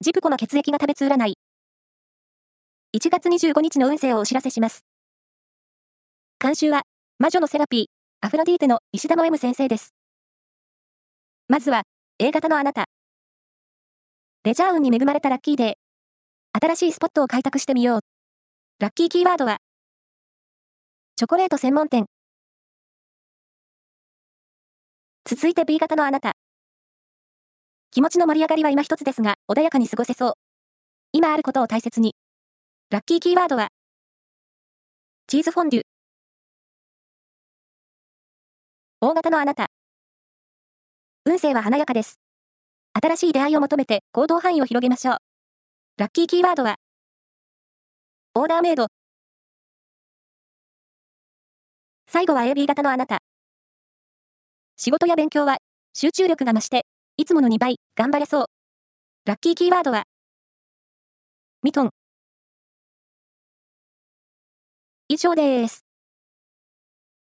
ジプコの血液が食べつ占い。1月25日の運勢をお知らせします。監修は、魔女のセラピー、アフロディーテの石田の M 先生です。まずは、A 型のあなた。レジャー運に恵まれたラッキーデー。新しいスポットを開拓してみよう。ラッキーキーワードは、チョコレート専門店。続いて B 型のあなた。気持ちの盛り上がりは今一つですが、穏やかに過ごせそう。今あることを大切に。ラッキーキーワードは、チーズフォンデュ。大型のあなた。運勢は華やかです。新しい出会いを求めて行動範囲を広げましょう。ラッキーキーワードは、オーダーメイド。最後は AB 型のあなた。仕事や勉強は集中力が増して、いつもの2倍頑張れそう。ラッキーキーワードは、ミトン。以上です。